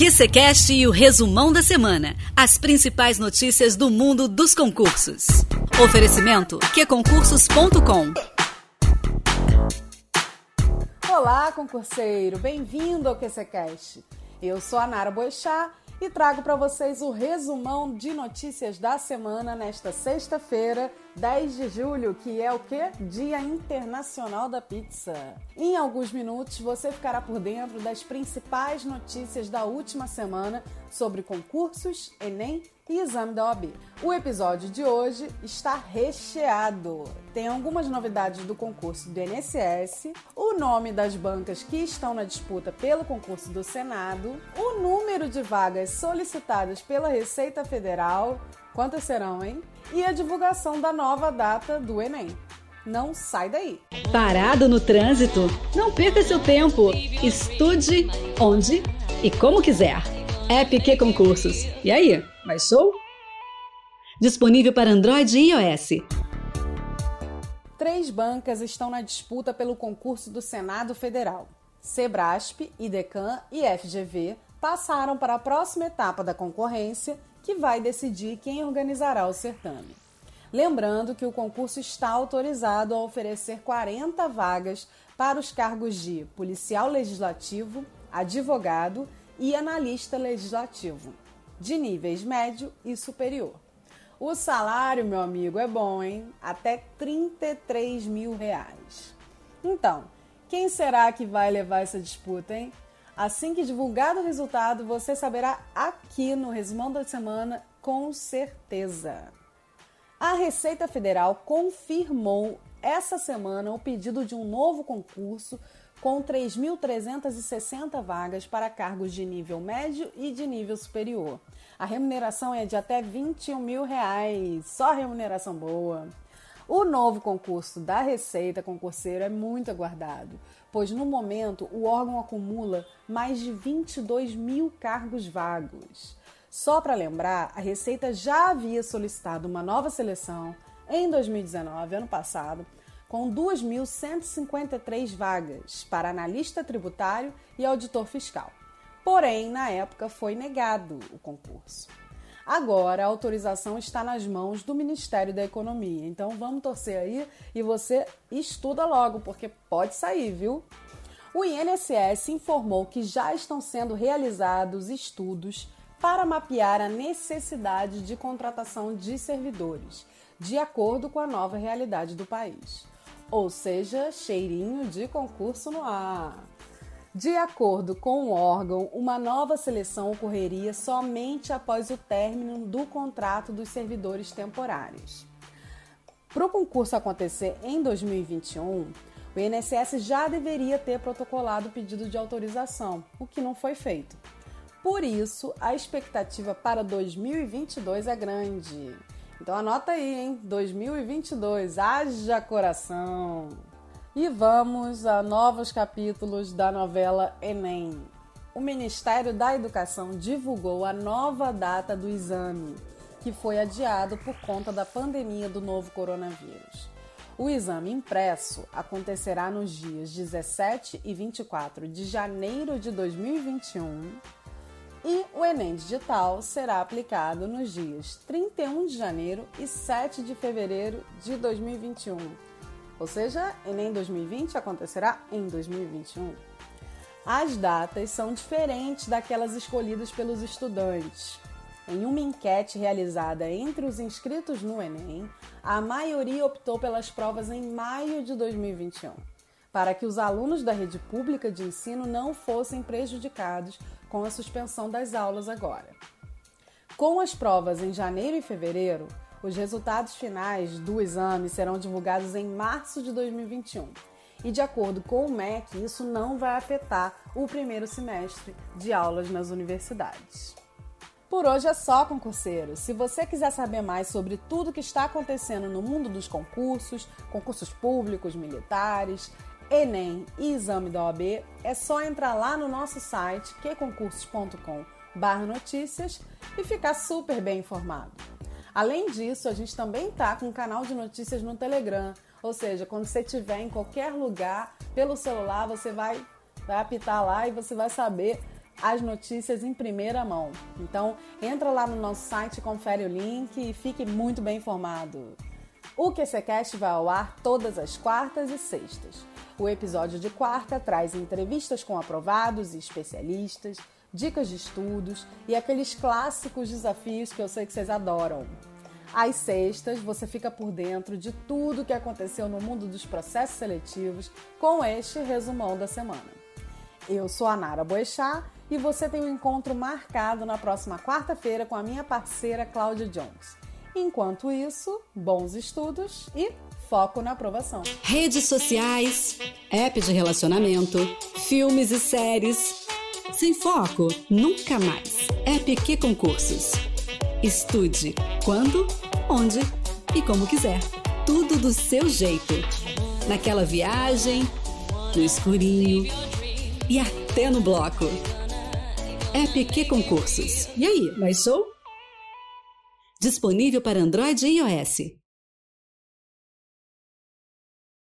QCCast e o resumão da semana. As principais notícias do mundo dos concursos. Oferecimento qconcursos.com. Olá, concurseiro. Bem-vindo ao QCCast. Eu sou a Nara Boixá e trago para vocês o resumão de notícias da semana nesta sexta-feira, 10 de julho, que é o que? Dia Internacional da Pizza. Em alguns minutos você ficará por dentro das principais notícias da última semana sobre concursos, Enem e exame da OAB. O episódio de hoje está recheado. Tem algumas novidades do concurso do INSS, o nome das bancas que estão na disputa pelo concurso do Senado, o número de vagas solicitadas pela Receita Federal, quantas serão, hein? E a divulgação da nova data do Enem. Não sai daí. Parado no trânsito? Não perca seu tempo. Estude onde e como quiser. App Concursos. E aí? Show? Disponível para Android e iOS. Três bancas estão na disputa pelo concurso do Senado Federal. Sebrasp, IDECAN e FGV passaram para a próxima etapa da concorrência, que vai decidir quem organizará o certame. Lembrando que o concurso está autorizado a oferecer 40 vagas para os cargos de policial legislativo, advogado e analista legislativo, de níveis médio e superior. O salário, meu amigo, é bom, hein? Até 33 mil reais. Então, quem será que vai levar essa disputa, hein? Assim que divulgado o resultado, você saberá aqui no Resumão da Semana, com certeza. A Receita Federal confirmou essa semana o pedido de um novo concurso com 3.360 vagas para cargos de nível médio e de nível superior. A remuneração é de até 21 mil reais, só remuneração boa. O novo concurso da Receita Concurseiro é muito aguardado, pois no momento o órgão acumula mais de 22 mil cargos vagos. Só para lembrar, a Receita já havia solicitado uma nova seleção em 2019, ano passado, com 2.153 vagas para analista tributário e auditor fiscal. Porém, na época foi negado o concurso. Agora a autorização está nas mãos do Ministério da Economia. Então vamos torcer aí e você estuda logo, porque pode sair, viu? O INSS informou que já estão sendo realizados estudos para mapear a necessidade de contratação de servidores, de acordo com a nova realidade do país ou seja, cheirinho de concurso no ar. De acordo com o órgão, uma nova seleção ocorreria somente após o término do contrato dos servidores temporários. Para o concurso acontecer em 2021, o INSS já deveria ter protocolado o pedido de autorização, o que não foi feito. Por isso, a expectativa para 2022 é grande. Então anota aí, hein? 2022, haja coração! E vamos a novos capítulos da novela Enem. O Ministério da Educação divulgou a nova data do exame, que foi adiado por conta da pandemia do novo coronavírus. O exame impresso acontecerá nos dias 17 e 24 de janeiro de 2021 e o Enem Digital será aplicado nos dias 31 de janeiro e 7 de fevereiro de 2021. Ou seja, Enem 2020 acontecerá em 2021. As datas são diferentes daquelas escolhidas pelos estudantes. Em uma enquete realizada entre os inscritos no Enem, a maioria optou pelas provas em maio de 2021 para que os alunos da rede pública de ensino não fossem prejudicados com a suspensão das aulas agora. Com as provas em janeiro e fevereiro, os resultados finais do exame serão divulgados em março de 2021. E de acordo com o MEC, isso não vai afetar o primeiro semestre de aulas nas universidades. Por hoje é só, concurseiro. Se você quiser saber mais sobre tudo que está acontecendo no mundo dos concursos, concursos públicos, militares, Enem e exame da OAB, é só entrar lá no nosso site queconcursos.com notícias e ficar super bem informado. Além disso, a gente também tá com um canal de notícias no Telegram, ou seja, quando você estiver em qualquer lugar pelo celular, você vai, vai apitar lá e você vai saber as notícias em primeira mão. Então, entra lá no nosso site, confere o link e fique muito bem informado. O QCCast vai ao ar todas as quartas e sextas. O episódio de quarta traz entrevistas com aprovados e especialistas, dicas de estudos e aqueles clássicos desafios que eu sei que vocês adoram. Às sextas, você fica por dentro de tudo que aconteceu no mundo dos processos seletivos com este resumão da semana. Eu sou a Nara Boechat e você tem um encontro marcado na próxima quarta-feira com a minha parceira Cláudia Jones. Enquanto isso, bons estudos e foco na aprovação. Redes sociais, app de relacionamento, filmes e séries. Sem foco, nunca mais. Que concursos. Estude quando, onde e como quiser. Tudo do seu jeito. Naquela viagem, no escurinho e até no bloco. Que concursos. E aí, mais show? Disponível para Android e iOS.